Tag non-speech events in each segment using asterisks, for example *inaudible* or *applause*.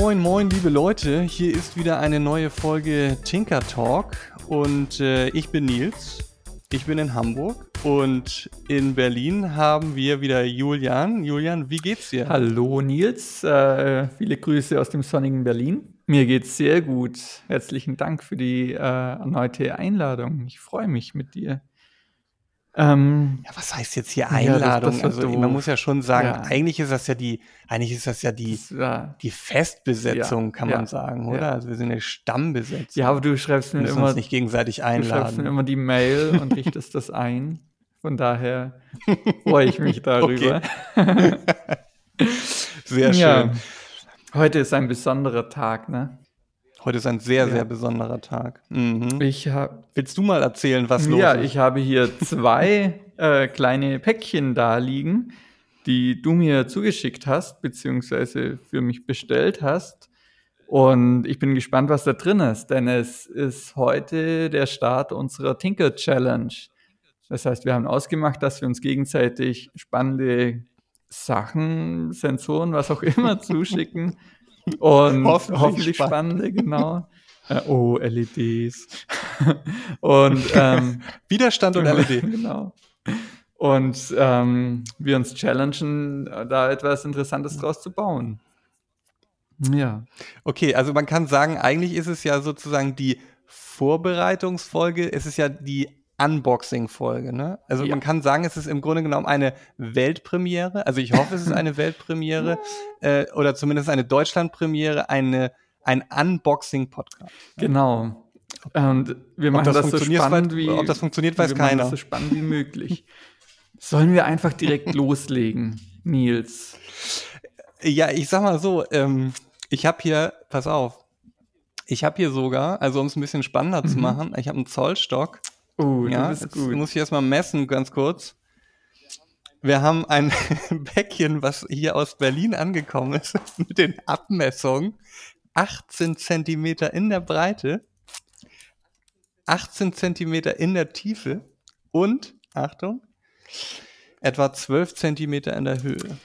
Moin, moin, liebe Leute. Hier ist wieder eine neue Folge Tinker Talk und äh, ich bin Nils. Ich bin in Hamburg und in Berlin haben wir wieder Julian. Julian, wie geht's dir? Hallo Nils, äh, viele Grüße aus dem sonnigen Berlin. Mir geht's sehr gut. Herzlichen Dank für die äh, erneute Einladung. Ich freue mich mit dir. Ähm, ja, was heißt jetzt hier Einladung? Ja, das, das also man muss ja schon sagen, ja. eigentlich ist das ja die, eigentlich ist das ja die, das die Festbesetzung, kann man sagen, oder? Also wir sind eine Stammbesetzung. Ja, aber du schreibst mir immer uns nicht gegenseitig einladen. Du schreibst mir immer die Mail und richtest das ein. Von daher freue ich mich *laughs* darüber. *laughs* Sehr schön. Heute ist ein besonderer Tag, ne? Heute ist ein sehr, ja. sehr besonderer Tag. Mhm. Ich hab, Willst du mal erzählen, was los ja, ist? Ja, ich habe hier *laughs* zwei äh, kleine Päckchen da liegen, die du mir zugeschickt hast, beziehungsweise für mich bestellt hast. Und ich bin gespannt, was da drin ist, denn es ist heute der Start unserer Tinker Challenge. Das heißt, wir haben ausgemacht, dass wir uns gegenseitig spannende Sachen, Sensoren, was auch immer *laughs* zuschicken. Und *laughs* hoffentlich, hoffentlich spannende, genau. *laughs* Äh, oh, LEDs. *laughs* und ähm, Widerstand und LED. Genau. Und ähm, wir uns challengen, da etwas Interessantes draus zu bauen. Ja. Okay, also man kann sagen, eigentlich ist es ja sozusagen die Vorbereitungsfolge, es ist ja die Unboxing-Folge. Ne? Also ja. man kann sagen, es ist im Grunde genommen eine Weltpremiere. Also ich hoffe, es ist eine *laughs* Weltpremiere äh, oder zumindest eine Deutschlandpremiere, eine, ein Unboxing-Podcast. Genau. Und wir machen das, das so spannend wie ob das funktioniert, weiß wir keiner. das so spannend wie möglich. Sollen wir einfach direkt *laughs* loslegen, Nils? Ja, ich sag mal so, ähm, ich habe hier, pass auf, ich habe hier sogar, also um es ein bisschen spannender mhm. zu machen, ich habe einen Zollstock Oh, ja, das ist gut. muss ich erstmal messen, ganz kurz. Wir haben ein *laughs* Päckchen, was hier aus Berlin angekommen ist, *laughs* mit den Abmessungen. 18 Zentimeter in der Breite, 18 Zentimeter in der Tiefe und, Achtung, etwa 12 Zentimeter in der Höhe.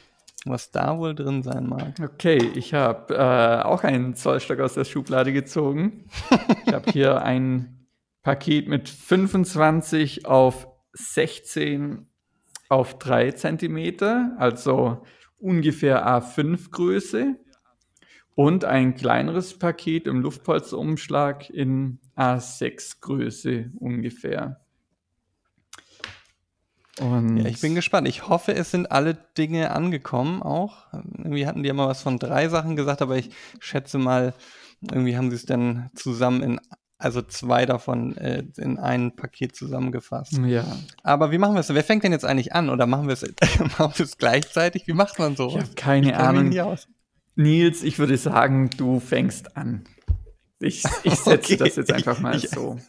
Was da wohl drin sein mag. Okay, ich habe äh, auch einen Zollstock aus der Schublade gezogen. ich habe hier *laughs* ein Paket mit 25 auf 16 auf 3 cm, also ungefähr A5 Größe. Und ein kleineres Paket im Luftpolsterumschlag in A6 Größe ungefähr. Und ja, ich bin gespannt. Ich hoffe, es sind alle Dinge angekommen auch. Irgendwie hatten die ja mal was von drei Sachen gesagt, aber ich schätze mal, irgendwie haben sie es dann zusammen in also zwei davon äh, in ein Paket zusammengefasst. Ja. Aber wie machen wir es? Wer fängt denn jetzt eigentlich an? Oder machen wir es, *laughs* machen gleichzeitig? Wie macht man so? Ich habe keine ich Ahnung. Nils, ich würde sagen, du fängst an. Ich, ich setze *laughs* okay. das jetzt einfach mal ich, so.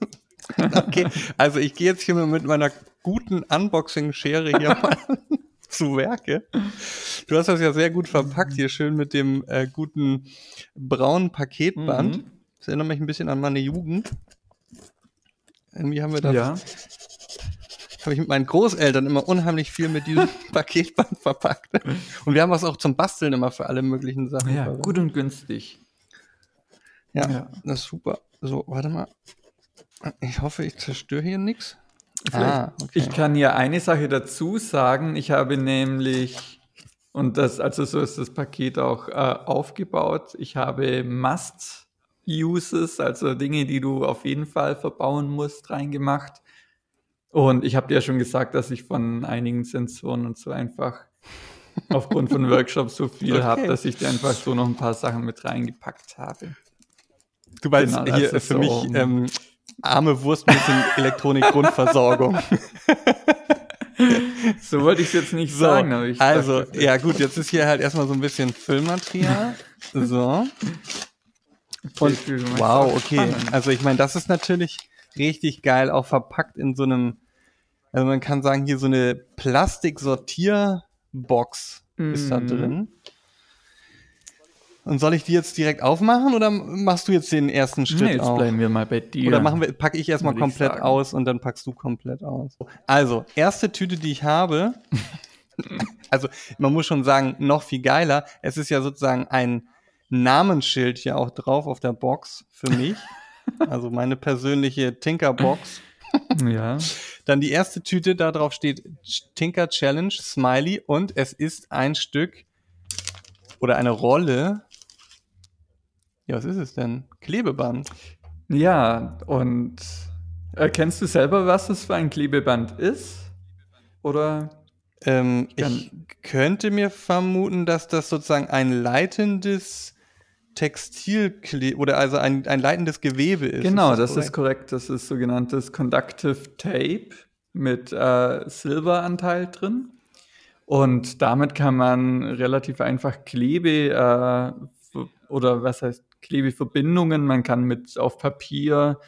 *laughs* okay, also ich gehe jetzt hier mit meiner guten Unboxing-Schere hier mal zu Werke. Du hast das ja sehr gut verpackt hier, schön mit dem äh, guten braunen Paketband. Mhm. Das erinnert mich ein bisschen an meine Jugend. Irgendwie haben wir das. Ja. Habe ich mit meinen Großeltern immer unheimlich viel mit diesem *laughs* Paketband verpackt. Und wir haben was auch zum Basteln immer für alle möglichen Sachen. Ja, gut und günstig. Ja, ja, das ist super. So, warte mal. Ich hoffe, ich zerstöre hier nichts. Ah, okay. Ich kann ja eine Sache dazu sagen. Ich habe nämlich, und das, also so ist das Paket auch äh, aufgebaut. Ich habe Mast Uses, also Dinge, die du auf jeden Fall verbauen musst, reingemacht. Und ich habe dir ja schon gesagt, dass ich von einigen Sensoren und so einfach aufgrund von *laughs* Workshops so viel okay. habe, dass ich dir einfach so noch ein paar Sachen mit reingepackt habe. Du meinst genau, hier für so mich ähm, arme Wurst mit Elektronik-Grundversorgung. *laughs* so wollte ich es jetzt nicht so, sagen. also, dachte, ja gut, jetzt ist hier halt erstmal so ein bisschen Füllmaterial. *laughs* So. Und, wow, okay. Also ich meine, das ist natürlich richtig geil, auch verpackt in so einem, also man kann sagen, hier so eine Plastiksortierbox mm. ist da mhm. drin. Und soll ich die jetzt direkt aufmachen oder machst du jetzt den ersten Schritt nee, jetzt auch? bleiben wir mal bei dir. Oder machen wir, packe ich erstmal komplett ich aus und dann packst du komplett aus. Also, erste Tüte, die ich habe, *laughs* also man muss schon sagen, noch viel geiler. Es ist ja sozusagen ein Namensschild hier auch drauf auf der Box für mich. *laughs* also meine persönliche Tinker-Box. ja. Dann die erste Tüte, da drauf steht Tinker Challenge, Smiley und es ist ein Stück oder eine Rolle. Ja, was ist es denn? Klebeband. Ja, und erkennst du selber, was es für ein Klebeband ist? Oder? Ähm, ich könnte mir vermuten, dass das sozusagen ein leitendes Textilkle oder also ein, ein leitendes Gewebe ist. Genau, ist das, das ist korrekt. Das ist sogenanntes Conductive Tape mit äh, Silberanteil drin. Und damit kann man relativ einfach Klebe äh, oder was heißt Klebeverbindungen, man kann mit auf Papier,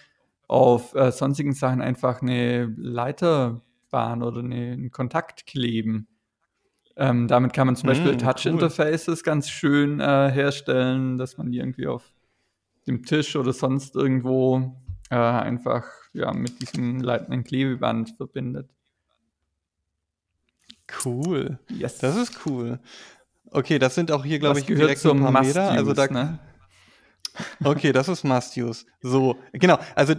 auf äh, sonstigen Sachen einfach eine Leiterbahn oder eine, einen Kontakt kleben. Ähm, damit kann man zum Beispiel mm, Touch-Interfaces cool. ganz schön äh, herstellen, dass man die irgendwie auf dem Tisch oder sonst irgendwo äh, einfach ja, mit diesem leitenden Klebeband verbindet. Cool. Yes. Das ist cool. Okay, das sind auch hier, glaube ich, direkt so ein paar Meter. Also da, ne? *laughs* Okay, das ist Must-Use. So, genau. Also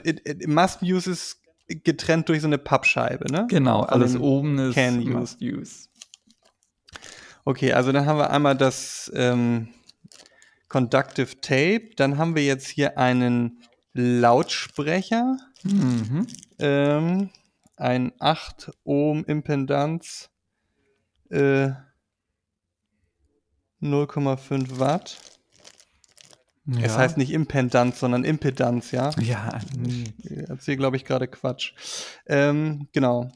Must-Use ist getrennt durch so eine Pappscheibe, ne? Genau, alles oben ist Must-Use. Okay, also dann haben wir einmal das ähm, Conductive Tape, dann haben wir jetzt hier einen Lautsprecher, mhm. ähm, ein 8 Ohm Impedanz, äh, 0,5 Watt. Ja. Es heißt nicht Impedanz, sondern Impedanz, ja? Ja. Ich erzähle, glaube ich, gerade Quatsch. Ähm, genau.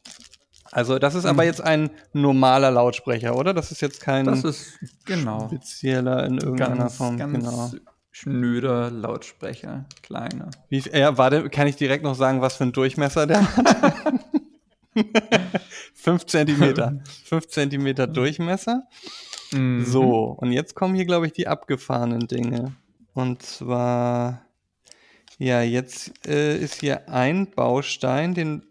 Also das ist aber mhm. jetzt ein normaler Lautsprecher, oder? Das ist jetzt kein das ist, genau. spezieller in irgendeiner ganz, Form. Ganz genau. schnöder Lautsprecher, kleiner. Wie, ja, warte, kann ich direkt noch sagen, was für ein Durchmesser der hat? *laughs* 5 Zentimeter. *laughs* 5 Zentimeter Durchmesser. Mhm. So, und jetzt kommen hier, glaube ich, die abgefahrenen Dinge. Und zwar, ja, jetzt äh, ist hier ein Baustein, den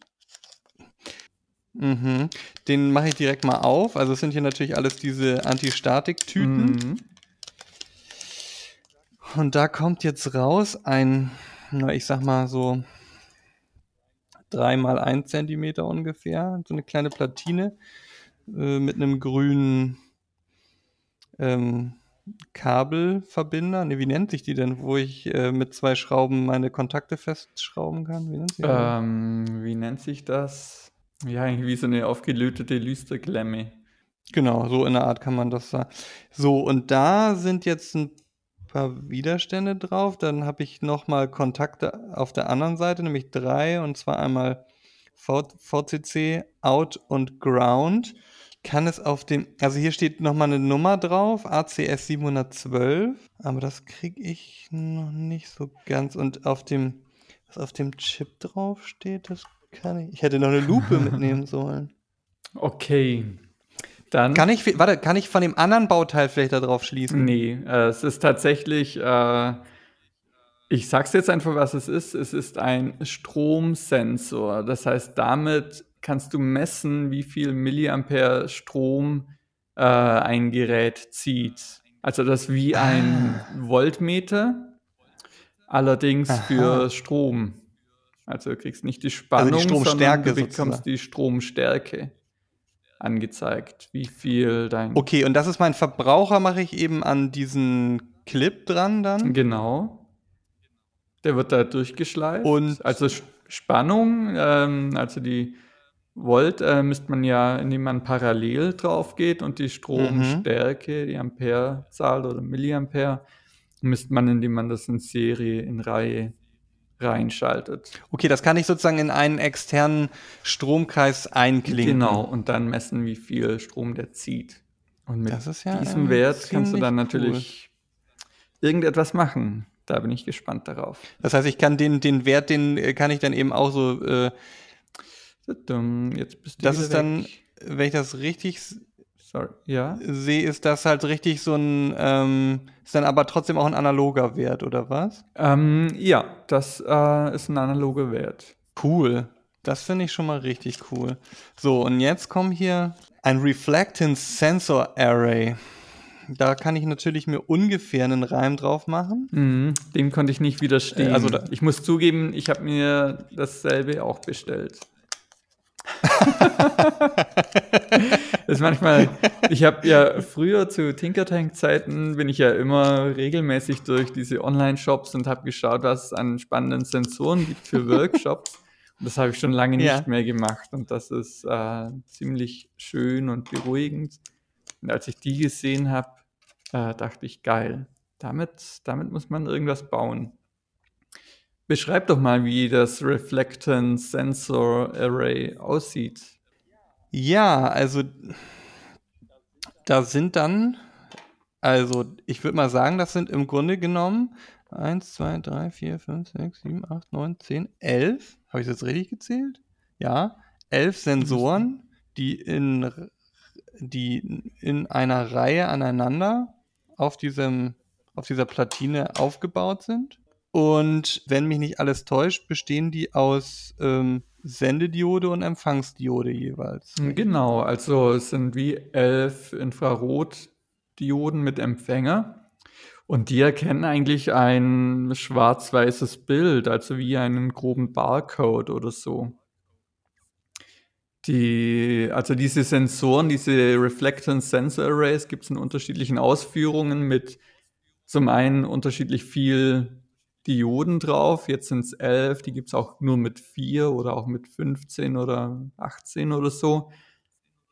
Mhm. Den mache ich direkt mal auf. Also es sind hier natürlich alles diese Antistatik-Tüten. Mhm. Und da kommt jetzt raus ein, na, ich sag mal so drei mal ein Zentimeter ungefähr, so eine kleine Platine äh, mit einem grünen ähm, Kabelverbinder. Ne, wie nennt sich die denn, wo ich äh, mit zwei Schrauben meine Kontakte festschrauben kann? Wie nennt, ähm, wie nennt sich das? Ja, irgendwie so eine aufgelötete Lüsterklemme. Genau, so in der Art kann man das sagen. So, und da sind jetzt ein paar Widerstände drauf. Dann habe ich nochmal Kontakte auf der anderen Seite, nämlich drei, und zwar einmal VCC, Out und Ground. Kann es auf dem, also hier steht nochmal eine Nummer drauf, ACS 712, aber das kriege ich noch nicht so ganz. Und auf dem, was auf dem Chip drauf steht, das kann ich. Ich hätte noch eine Lupe mitnehmen sollen. *laughs* Okay. Dann. Kann ich, warte, kann ich von dem anderen Bauteil vielleicht darauf schließen? Nee, äh, es ist tatsächlich, äh, ich sag's jetzt einfach, was es ist. Es ist ein Stromsensor. Das heißt, damit kannst du messen, wie viel Milliampere Strom äh, ein Gerät zieht. Also das wie ein ah. Voltmeter, allerdings Aha. für Strom. Also du kriegst nicht die Spannung, also die sondern du bekommst sozusagen. die Stromstärke angezeigt, wie viel dein. Okay, und das ist mein Verbraucher, mache ich eben an diesen Clip dran dann. Genau. Der wird da durchgeschleift. Und also Spannung, ähm, also die Volt äh, misst man ja, indem man parallel drauf geht und die Stromstärke, mhm. die Amperezahl oder Milliampere, misst man, indem man das in Serie, in Reihe reinschaltet. Okay, das kann ich sozusagen in einen externen Stromkreis einklinken. Genau, und dann messen, wie viel Strom der zieht. Und mit ja diesem Wert kannst du dann natürlich cool. irgendetwas machen. Da bin ich gespannt darauf. Das heißt, ich kann den, den Wert, den äh, kann ich dann eben auch so. Äh, Jetzt bist du das ist weg. dann, wenn ich das richtig Sorry. Ja. sehe, ist das halt richtig so ein, ähm, ist dann aber trotzdem auch ein analoger Wert, oder was? Ähm, ja, das äh, ist ein analoger Wert. Cool. Das finde ich schon mal richtig cool. So, und jetzt kommt hier ein Reflectance Sensor Array. Da kann ich natürlich mir ungefähr einen Reim drauf machen. Mhm, dem konnte ich nicht widerstehen. Äh, also ich muss zugeben, ich habe mir dasselbe auch bestellt. *laughs* das ist manchmal, ich habe ja früher zu Tinkertank-Zeiten bin ich ja immer regelmäßig durch diese Online-Shops und habe geschaut, was es an spannenden Sensoren gibt für *laughs* Workshops. Und das habe ich schon lange ja. nicht mehr gemacht und das ist äh, ziemlich schön und beruhigend. Und als ich die gesehen habe, äh, dachte ich, geil, damit, damit muss man irgendwas bauen. Beschreib doch mal, wie das Reflectance Sensor Array aussieht. Ja, also da sind dann, also ich würde mal sagen, das sind im Grunde genommen 1, 2, 3, 4, 5, 6, 7, 8, 9, 10, 11. Habe ich das jetzt richtig gezählt? Ja, 11 Sensoren, die in, die in einer Reihe aneinander auf, diesem, auf dieser Platine aufgebaut sind. Und wenn mich nicht alles täuscht, bestehen die aus ähm, Sendediode und Empfangsdiode jeweils. Genau, also es sind wie elf Infrarotdioden mit Empfänger. Und die erkennen eigentlich ein schwarz-weißes Bild, also wie einen groben Barcode oder so. Die, also diese Sensoren, diese Reflectance Sensor Arrays gibt es in unterschiedlichen Ausführungen mit zum einen unterschiedlich viel Dioden drauf. Jetzt sind es elf, die gibt es auch nur mit vier oder auch mit 15 oder 18 oder so.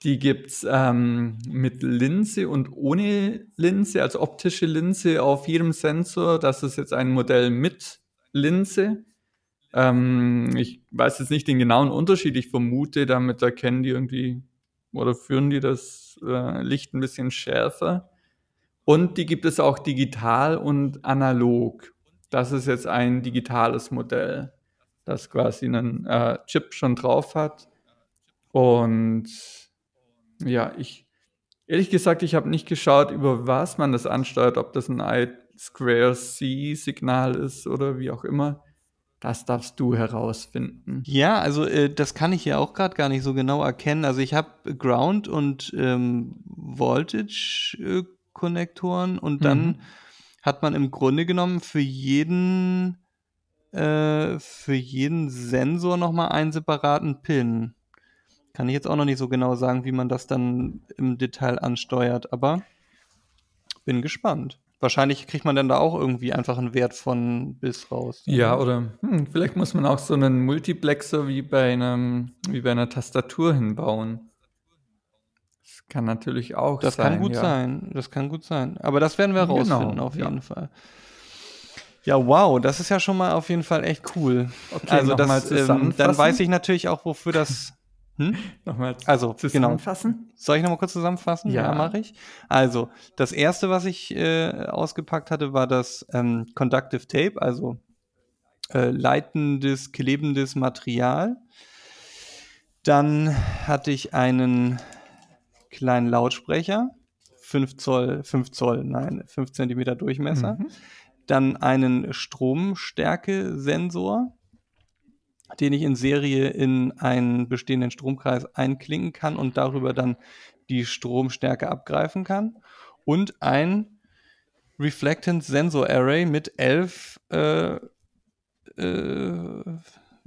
Die gibt es ähm, mit Linse und ohne Linse, also optische Linse auf jedem Sensor. Das ist jetzt ein Modell mit Linse. Ähm, ich weiß jetzt nicht den genauen Unterschied. Ich vermute, damit erkennen die irgendwie oder führen die das äh, Licht ein bisschen schärfer. Und die gibt es auch digital und analog das ist jetzt ein digitales Modell, das quasi einen äh, Chip schon drauf hat. Und ja, ich, ehrlich gesagt, ich habe nicht geschaut, über was man das ansteuert, ob das ein I2C-Signal ist oder wie auch immer. Das darfst du herausfinden. Ja, also äh, das kann ich ja auch gerade gar nicht so genau erkennen. Also ich habe Ground und ähm, Voltage-Konnektoren äh, und dann mhm hat man im Grunde genommen für jeden, äh, für jeden Sensor nochmal einen separaten Pin. Kann ich jetzt auch noch nicht so genau sagen, wie man das dann im Detail ansteuert, aber bin gespannt. Wahrscheinlich kriegt man dann da auch irgendwie einfach einen Wert von bis raus. Ja, oder hm, vielleicht muss man auch so einen Multiplexer wie bei einem, wie bei einer Tastatur hinbauen. Kann natürlich auch das sein. Das kann gut ja. sein. Das kann gut sein. Aber das werden wir genau, rausfinden, auf jeden ja. Fall. Ja, wow, das ist ja schon mal auf jeden Fall echt cool. Okay, also das, ähm, dann weiß ich natürlich auch, wofür das. Hm? *laughs* nochmal also, genau. zusammenfassen. Genau. Soll ich nochmal kurz zusammenfassen? Ja, ja mache ich. Also, das erste, was ich äh, ausgepackt hatte, war das ähm, Conductive Tape, also äh, leitendes, klebendes Material. Dann hatte ich einen kleinen Lautsprecher, 5 Zoll, 5 Zoll, nein, 5 Zentimeter Durchmesser. Mhm. Dann einen Stromstärke-Sensor, den ich in Serie in einen bestehenden Stromkreis einklinken kann und darüber dann die Stromstärke abgreifen kann. Und ein Reflectance Sensor Array mit elf äh, äh,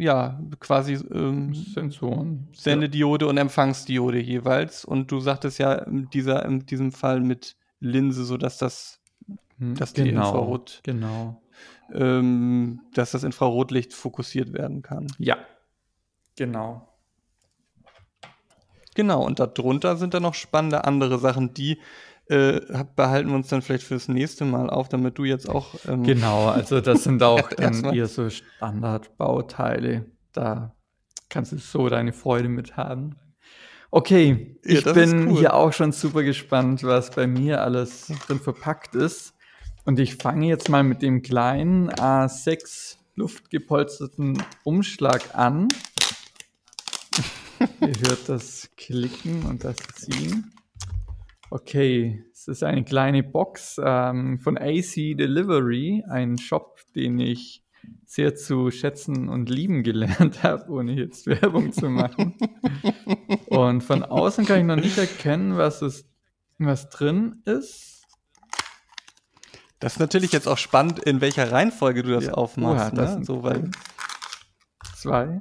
ja, quasi ähm, Sensoren. Sendediode ja. und Empfangsdiode jeweils. Und du sagtest ja in, dieser, in diesem Fall mit Linse, sodass das, hm, dass die genau, Infrarot, genau. Ähm, dass das Infrarotlicht fokussiert werden kann. Ja, genau. Genau, und darunter sind dann noch spannende andere Sachen, die äh, behalten wir uns dann vielleicht fürs nächste Mal auf, damit du jetzt auch. Ähm genau, also das sind *laughs* auch dann eher so Standardbauteile. Da kannst du so deine Freude mit haben. Okay, ja, ich bin cool. hier auch schon super gespannt, was bei mir alles drin verpackt ist. Und ich fange jetzt mal mit dem kleinen A6 luftgepolsterten Umschlag an. Ihr hört das Klicken und das Ziehen. Okay, es ist eine kleine Box ähm, von AC Delivery, ein Shop, den ich sehr zu schätzen und lieben gelernt *laughs* habe, ohne jetzt *laughs* Werbung zu machen. und von außen kann ich noch nicht erkennen, was, es, was drin ist. Das ist natürlich jetzt auch spannend, in welcher Reihenfolge du das ja. aufmachst. Oha, das ne? so, weil zwei,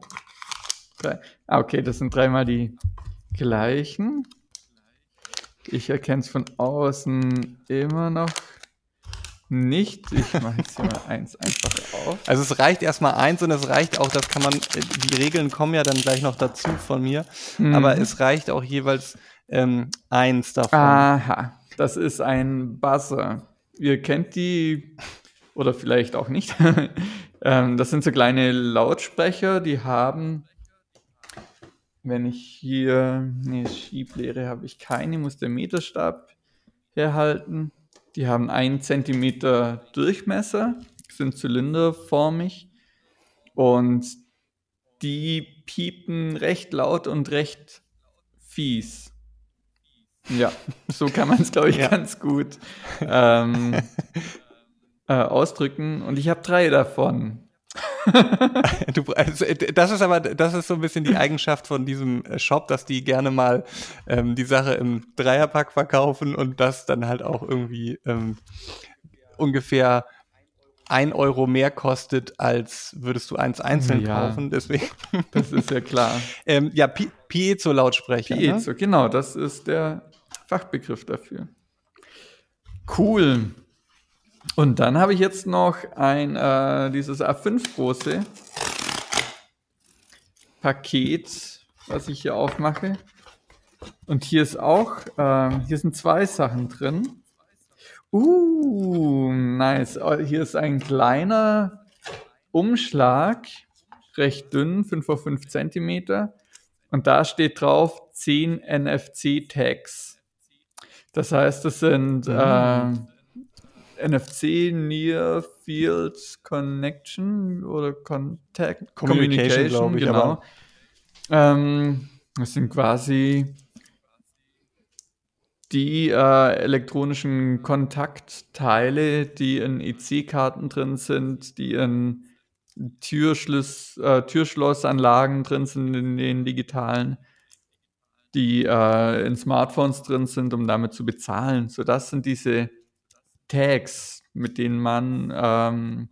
drei. Ah, okay, das sind dreimal die gleichen. Ich erkenne es von außen immer noch nicht. Ich mache jetzt hier mal eins einfach auf. Also es reicht erstmal eins und es reicht auch, das kann man, die Regeln kommen ja dann gleich noch dazu von mir, mhm. aber es reicht auch jeweils ähm, eins davon. Aha, das ist ein Buzzer. Ihr kennt die oder vielleicht auch nicht. *laughs* ähm, das sind so kleine Lautsprecher, die haben wenn ich hier, nee, Schieblehre habe ich keine, muss der Meterstab herhalten. Die haben einen Zentimeter Durchmesser, sind zylinderformig und die piepen recht laut und recht fies. Ja, so kann man es, glaube ich, ja. ganz gut ähm, *laughs* äh, ausdrücken. Und ich habe drei davon. *laughs* du, also, das ist aber, das ist so ein bisschen die Eigenschaft von diesem äh, Shop, dass die gerne mal ähm, die Sache im Dreierpack verkaufen und das dann halt auch irgendwie ähm, ungefähr ein Euro mehr kostet, als würdest du eins einzeln ja, kaufen. Deswegen. *laughs* Das ist ja klar. *laughs* ähm, ja, Piezo-Lautsprecher. Piezo, ne? genau, das ist der Fachbegriff dafür. Cool. Und dann habe ich jetzt noch ein, äh, dieses A5 große Paket, was ich hier aufmache. Und hier ist auch, äh, hier sind zwei Sachen drin. Uh, nice. Oh, hier ist ein kleiner Umschlag, recht dünn, 5 auf 5 Zentimeter. Und da steht drauf 10 NFC-Tags. Das heißt, das sind mhm. äh, NFC Near Field Connection oder Contact Communication, Communication ich, genau. Ähm, das sind quasi die äh, elektronischen Kontaktteile, die in EC-Karten drin sind, die in Türschluss, äh, Türschlossanlagen drin sind, in den digitalen, die äh, in Smartphones drin sind, um damit zu bezahlen. So, das sind diese Tags, mit denen man ähm,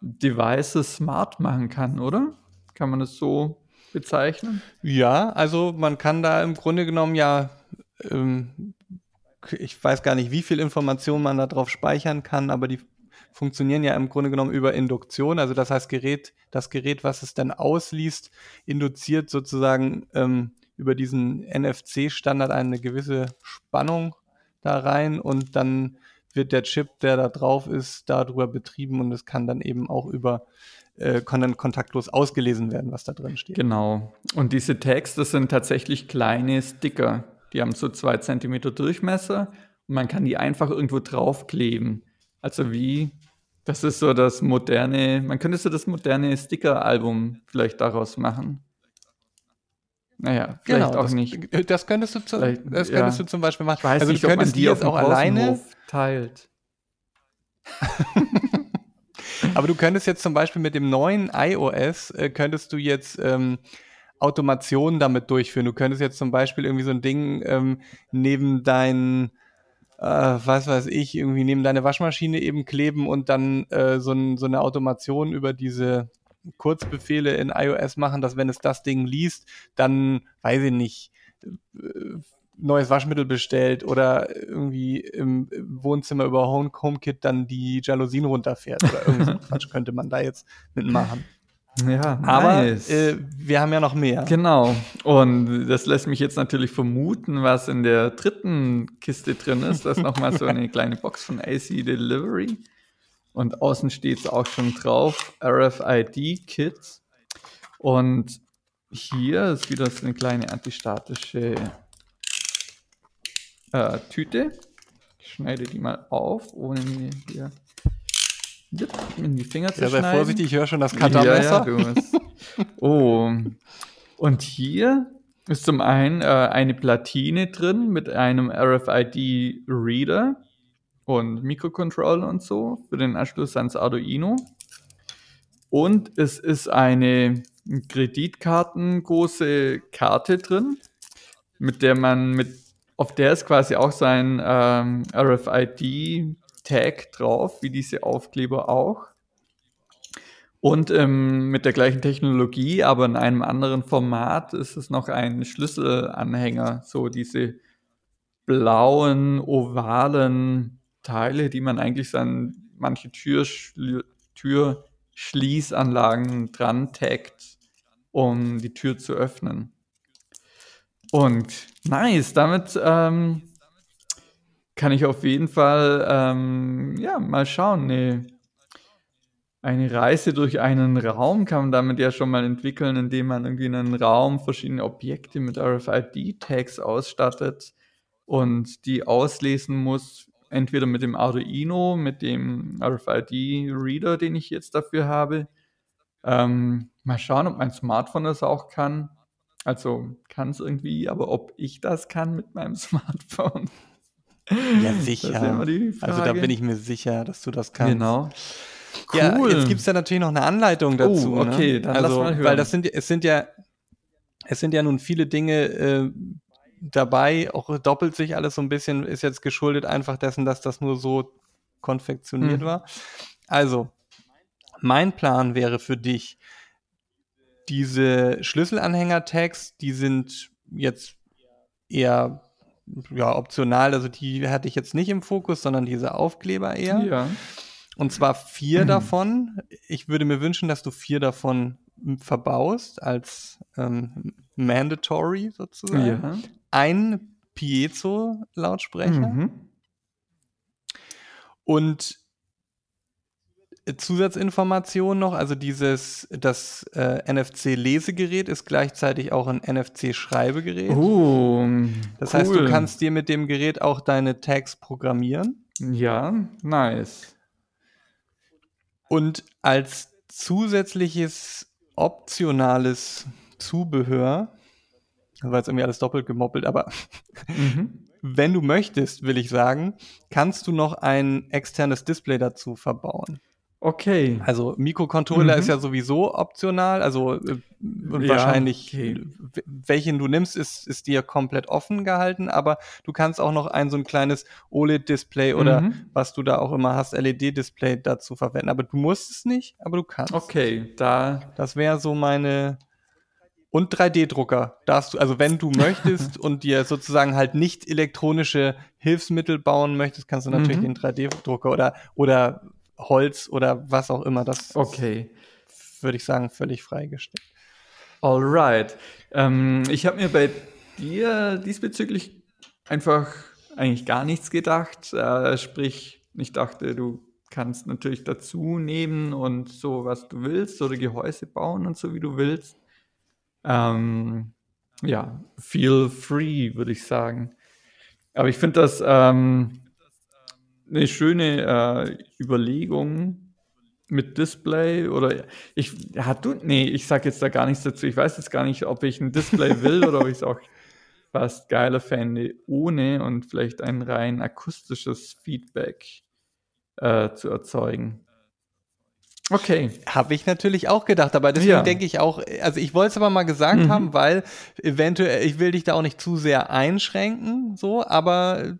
Devices smart machen kann, oder? Kann man das so bezeichnen? Ja, also man kann da im Grunde genommen ja, ähm, ich weiß gar nicht, wie viel Informationen man da drauf speichern kann, aber die funktionieren ja im Grunde genommen über Induktion. Also das heißt, Gerät, das Gerät, was es dann ausliest, induziert sozusagen ähm, über diesen NFC-Standard eine gewisse Spannung da rein und dann wird der Chip, der da drauf ist, darüber betrieben und es kann dann eben auch über äh, kann dann kontaktlos ausgelesen werden, was da drin steht. Genau. Und diese Tags, das sind tatsächlich kleine Sticker. Die haben so zwei Zentimeter Durchmesser und man kann die einfach irgendwo draufkleben. Also wie, das ist so das moderne, man könnte so das moderne Sticker-Album vielleicht daraus machen. Naja, vielleicht genau, auch das, nicht. Das könntest du, zu, das könntest ja. du zum Beispiel machen. Ich weiß also nicht, du könntest die jetzt auch alleine teilt. *laughs* Aber du könntest jetzt zum Beispiel mit dem neuen iOS, äh, könntest du jetzt ähm, Automationen damit durchführen. Du könntest jetzt zum Beispiel irgendwie so ein Ding ähm, neben deinen, äh, was weiß ich, irgendwie neben deine Waschmaschine eben kleben und dann äh, so, ein, so eine Automation über diese Kurzbefehle in iOS machen, dass wenn es das Ding liest, dann, weiß ich nicht, äh, neues Waschmittel bestellt oder irgendwie im Wohnzimmer über Home, HomeKit dann die Jalousien runterfährt oder irgendwas *laughs* Quatsch könnte man da jetzt mitmachen. Ja, aber nice. äh, wir haben ja noch mehr. Genau. Und das lässt mich jetzt natürlich vermuten, was in der dritten Kiste drin ist. Das ist nochmal so eine *laughs* kleine Box von AC Delivery. Und außen steht es auch schon drauf, RFID-Kit. Und hier ist wieder so eine kleine antistatische äh, Tüte. Ich schneide die mal auf, ohne mir hier in die Finger zu ja, schneiden. Sei vorsichtig, ich höre schon das Cuttermesser. Ja, ja, oh. Und hier ist zum einen äh, eine Platine drin mit einem RFID-Reader und Mikrocontroller und so für den Anschluss ans Arduino. Und es ist eine Kreditkartengroße Karte drin, mit der man mit auf der ist quasi auch sein ähm, RFID Tag drauf, wie diese Aufkleber auch. Und ähm, mit der gleichen Technologie, aber in einem anderen Format, ist es noch ein Schlüsselanhänger. So diese blauen, ovalen Teile, die man eigentlich an manche Türschl Türschließanlagen dran taggt, um die Tür zu öffnen. Und nice, damit ähm, kann ich auf jeden Fall ähm, ja mal schauen. Nee, eine Reise durch einen Raum kann man damit ja schon mal entwickeln, indem man irgendwie in einen Raum verschiedene Objekte mit RFID-Tags ausstattet und die auslesen muss, entweder mit dem Arduino, mit dem RFID-Reader, den ich jetzt dafür habe. Ähm, mal schauen, ob mein Smartphone das auch kann. Also kann es irgendwie, aber ob ich das kann mit meinem *laughs* Smartphone. Ja, sicher. Also da bin ich mir sicher, dass du das kannst. Genau. Cool. Ja, jetzt gibt es ja natürlich noch eine Anleitung dazu. Oh, okay, ne? dann also, lass mal hören. Weil das sind, es sind ja, es sind ja nun viele Dinge äh, dabei, auch doppelt sich alles so ein bisschen, ist jetzt geschuldet einfach dessen, dass das nur so konfektioniert mhm. war. Also, mein Plan wäre für dich, diese Schlüsselanhänger-Tags, die sind jetzt eher ja, optional, also die hatte ich jetzt nicht im Fokus, sondern diese Aufkleber eher. Ja. Und zwar vier mhm. davon. Ich würde mir wünschen, dass du vier davon verbaust als ähm, mandatory sozusagen. Ja. Ein Piezo-Lautsprecher. Mhm. Und Zusatzinformation noch, also dieses, das äh, NFC-Lesegerät ist gleichzeitig auch ein NFC-Schreibegerät. Oh, das cool. heißt, du kannst dir mit dem Gerät auch deine Tags programmieren. Ja, nice. Und als zusätzliches optionales Zubehör, war jetzt irgendwie alles doppelt gemoppelt, aber mhm. *laughs* wenn du möchtest, will ich sagen, kannst du noch ein externes Display dazu verbauen. Okay. Also Mikrocontroller mhm. ist ja sowieso optional, also äh, ja, wahrscheinlich okay. welchen du nimmst, ist, ist dir komplett offen gehalten, aber du kannst auch noch ein so ein kleines OLED-Display oder mhm. was du da auch immer hast, LED-Display dazu verwenden. Aber du musst es nicht, aber du kannst. Okay, da. Das wäre so meine. Und 3D-Drucker darfst du, also wenn du *laughs* möchtest und dir sozusagen halt nicht elektronische Hilfsmittel bauen möchtest, kannst du natürlich mhm. den 3D-Drucker oder, oder Holz oder was auch immer. Das okay. würde ich sagen, völlig freigestellt. Alright. Ähm, ich habe mir bei dir diesbezüglich einfach eigentlich gar nichts gedacht. Äh, sprich, ich dachte, du kannst natürlich dazu nehmen und so, was du willst, oder Gehäuse bauen und so, wie du willst. Ähm, ja, feel free, würde ich sagen. Aber ich finde das ähm, eine schöne äh, Überlegung mit Display oder ich hat du nee, ich sag jetzt da gar nichts dazu. Ich weiß jetzt gar nicht, ob ich ein Display will oder ob ich es auch fast geiler fände ohne und vielleicht ein rein akustisches Feedback äh, zu erzeugen. Okay. Habe ich natürlich auch gedacht, aber deswegen ja. denke ich auch, also ich wollte es aber mal gesagt mhm. haben, weil eventuell, ich will dich da auch nicht zu sehr einschränken, so, aber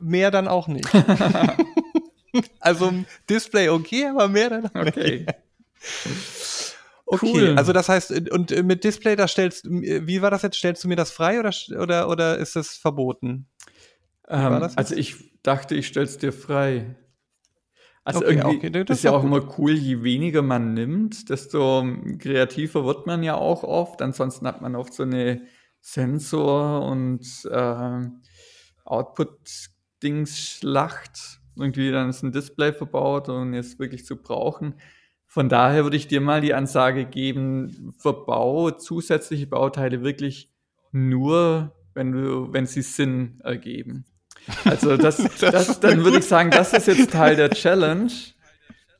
mehr dann auch nicht. *laughs* also Display okay, aber mehr dann auch okay. nicht. Okay, cool. also das heißt, und mit Display, da stellst wie war das jetzt? Stellst du mir das frei oder, oder, oder ist das verboten? Ähm, also ich dachte, ich stell's dir frei. Also okay, irgendwie okay, das ist ja auch gut. immer cool, je weniger man nimmt, desto kreativer wird man ja auch oft. Ansonsten hat man oft so eine Sensor und äh, Output Dingsschlacht. Irgendwie dann ist ein Display verbaut und jetzt wirklich zu brauchen. Von daher würde ich dir mal die Ansage geben, verbau zusätzliche Bauteile wirklich nur, wenn du, wenn sie Sinn ergeben. Also *laughs* das, das dann würde ich sagen, das ist jetzt Teil der Challenge.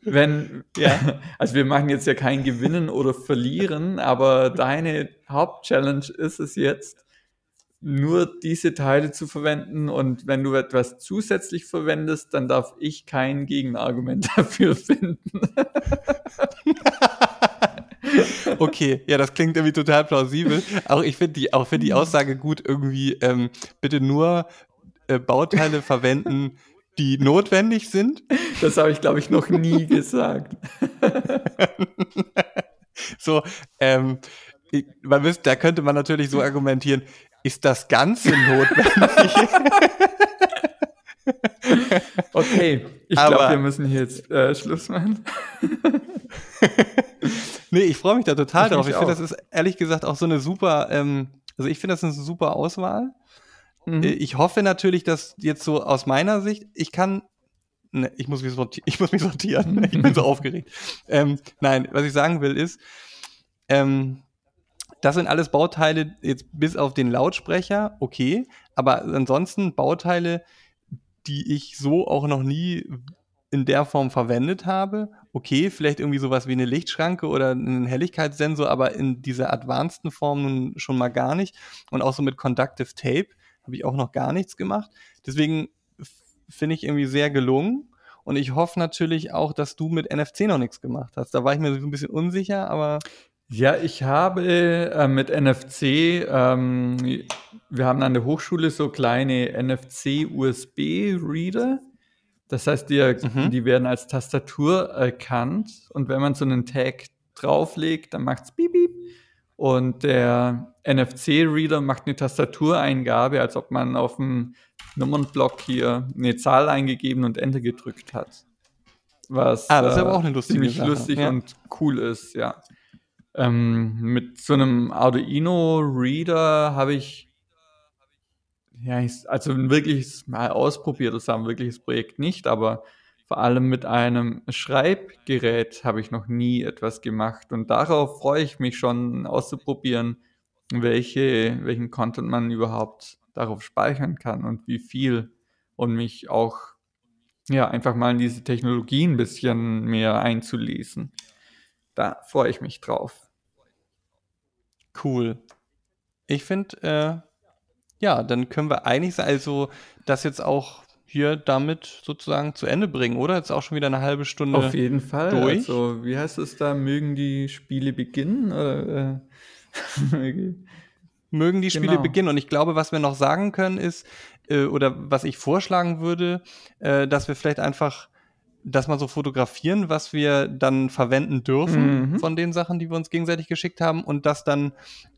Wenn, ja, *laughs* also wir machen jetzt ja kein Gewinnen oder Verlieren, aber deine Hauptchallenge ist es jetzt, nur diese Teile zu verwenden und wenn du etwas zusätzlich verwendest, dann darf ich kein Gegenargument *laughs* dafür finden. okay, ja, das klingt irgendwie total plausibel. Auch ich finde die, auch die Aussage gut irgendwie, ähm, bitte nur äh, Bauteile verwenden, die notwendig sind. Das habe ich, glaube ich, noch nie *laughs* gesagt. *laughs* so, ähm, man müsste, da könnte man natürlich so argumentieren, ist das Ganze notwendig? *laughs* okay, ich glaube, wir müssen hier jetzt äh, Schluss machen. nee, ich freue mich da total ich drauf. Ich finde, das ist ehrlich gesagt auch so eine super, ähm, also ich finde, das ist eine super Auswahl. Mhm. Äh, ich hoffe natürlich, dass jetzt so aus meiner Sicht, ich kann Ne, ich, muss mich sortieren, *laughs* ich muss mich sortieren. Ich bin so aufgeregt. Ähm, nein, was ich sagen will ist, ähm, das sind alles Bauteile, jetzt bis auf den Lautsprecher, okay, aber ansonsten Bauteile, die ich so auch noch nie in der Form verwendet habe. Okay, vielleicht irgendwie sowas wie eine Lichtschranke oder einen Helligkeitssensor, aber in dieser advanceden Form nun schon mal gar nicht. Und auch so mit Conductive Tape habe ich auch noch gar nichts gemacht. Deswegen finde ich irgendwie sehr gelungen. Und ich hoffe natürlich auch, dass du mit NFC noch nichts gemacht hast. Da war ich mir so ein bisschen unsicher, aber. Ja, ich habe äh, mit NFC, ähm, wir haben an der Hochschule so kleine NFC-USB-Reader. Das heißt, die, mhm. die werden als Tastatur erkannt und wenn man so einen Tag drauflegt, dann macht es Beep Beep und der NFC-Reader macht eine Tastatureingabe, als ob man auf dem Nummernblock hier eine Zahl eingegeben und Enter gedrückt hat. Was ah, das ist aber auch eine lustige ziemlich Sache. lustig ja. und cool ist, ja. Ähm, mit so einem Arduino-Reader habe ich ja, also ein wirkliches mal ausprobiert, das war ein wirkliches Projekt nicht, aber vor allem mit einem Schreibgerät habe ich noch nie etwas gemacht und darauf freue ich mich schon auszuprobieren, welche, welchen Content man überhaupt darauf speichern kann und wie viel und mich auch ja einfach mal in diese Technologie ein bisschen mehr einzulesen. Da freue ich mich drauf. Cool. Ich finde, äh, ja, dann können wir eigentlich also das jetzt auch hier damit sozusagen zu Ende bringen, oder? Jetzt auch schon wieder eine halbe Stunde. Auf jeden Fall. Durch. Also, wie heißt es da? Mögen die Spiele beginnen? Oder, äh, *laughs* mögen die Spiele genau. beginnen. Und ich glaube, was wir noch sagen können, ist, äh, oder was ich vorschlagen würde, äh, dass wir vielleicht einfach das mal so fotografieren, was wir dann verwenden dürfen mhm. von den Sachen, die wir uns gegenseitig geschickt haben und das dann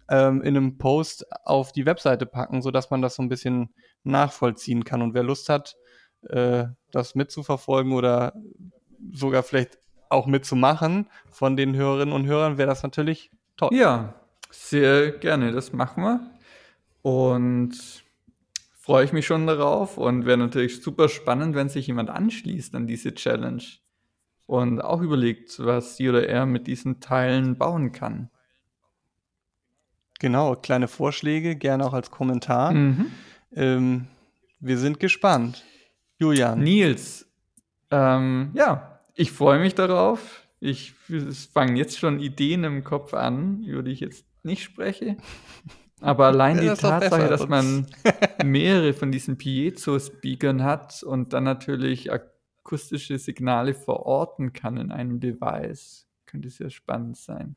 ähm, in einem Post auf die Webseite packen, sodass man das so ein bisschen nachvollziehen kann. Und wer Lust hat, äh, das mitzuverfolgen oder sogar vielleicht auch mitzumachen von den Hörerinnen und Hörern, wäre das natürlich toll. Ja, sehr gerne, das machen wir. Und freue ich mich schon darauf und wäre natürlich super spannend, wenn sich jemand anschließt an diese Challenge und auch überlegt, was sie oder er mit diesen Teilen bauen kann. Genau, kleine Vorschläge, gerne auch als Kommentar. Mhm. Ähm, wir sind gespannt. Julian. Nils, ähm, ja, ich freue mich darauf. Ich fange jetzt schon Ideen im Kopf an, über die ich jetzt nicht spreche. *laughs* Aber allein ja, die Tatsache, dass man *laughs* mehrere von diesen Piezo-Speakern hat und dann natürlich akustische Signale verorten kann in einem Device, könnte sehr spannend sein.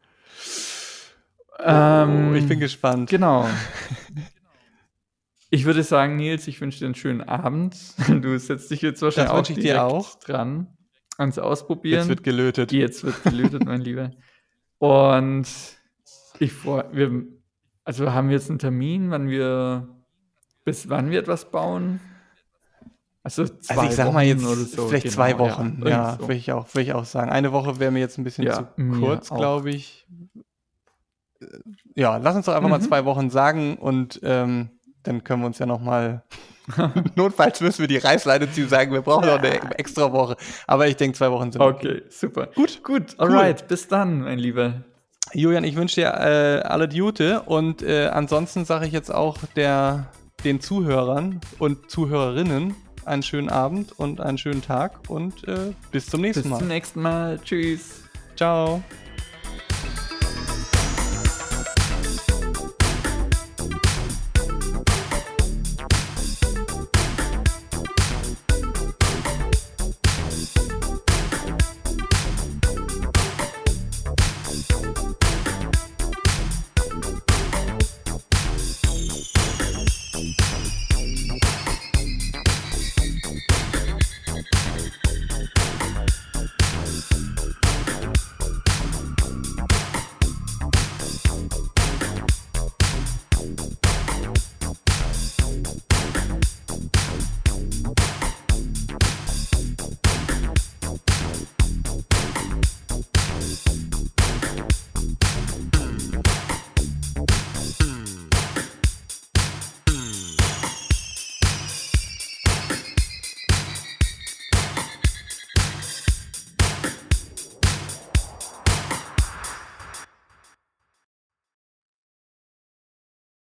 Oh, ähm, ich bin gespannt. Genau. *laughs* Ich würde sagen, Nils, ich wünsche dir einen schönen Abend. *laughs* Du setzt dich jetzt wahrscheinlich auch, ich dir auch dran ans Ausprobieren. Jetzt wird gelötet. Jetzt wird gelötet, mein Lieber. Und ich freue wir, also haben wir jetzt einen Termin, wann wir, bis wann wir etwas bauen? Also, zwei also ich sag Wochen mal jetzt so. vielleicht genau, zwei Wochen, ja, ja so. würde ich, auch, würd ich auch sagen. Eine Woche wäre mir jetzt ein bisschen ja, zu kurz, glaube ich. Ja, lass uns doch einfach mhm. mal zwei Wochen sagen und ähm, dann können wir uns ja noch mal *laughs* Notfalls müssen wir die Reißleine ziehen und sagen, wir brauchen noch eine extra Woche. Aber ich denke, zwei Wochen sind okay. Okay, super. Gut, gut. Alright, cool. bis dann, mein Lieber. Julian, ich wünsche dir äh, alle Gute und äh, ansonsten sage ich jetzt auch der, den Zuhörern und Zuhörerinnen einen schönen Abend und einen schönen Tag und äh, bis zum nächsten bis Mal. Bis zum nächsten Mal. Tschüss. Ciao.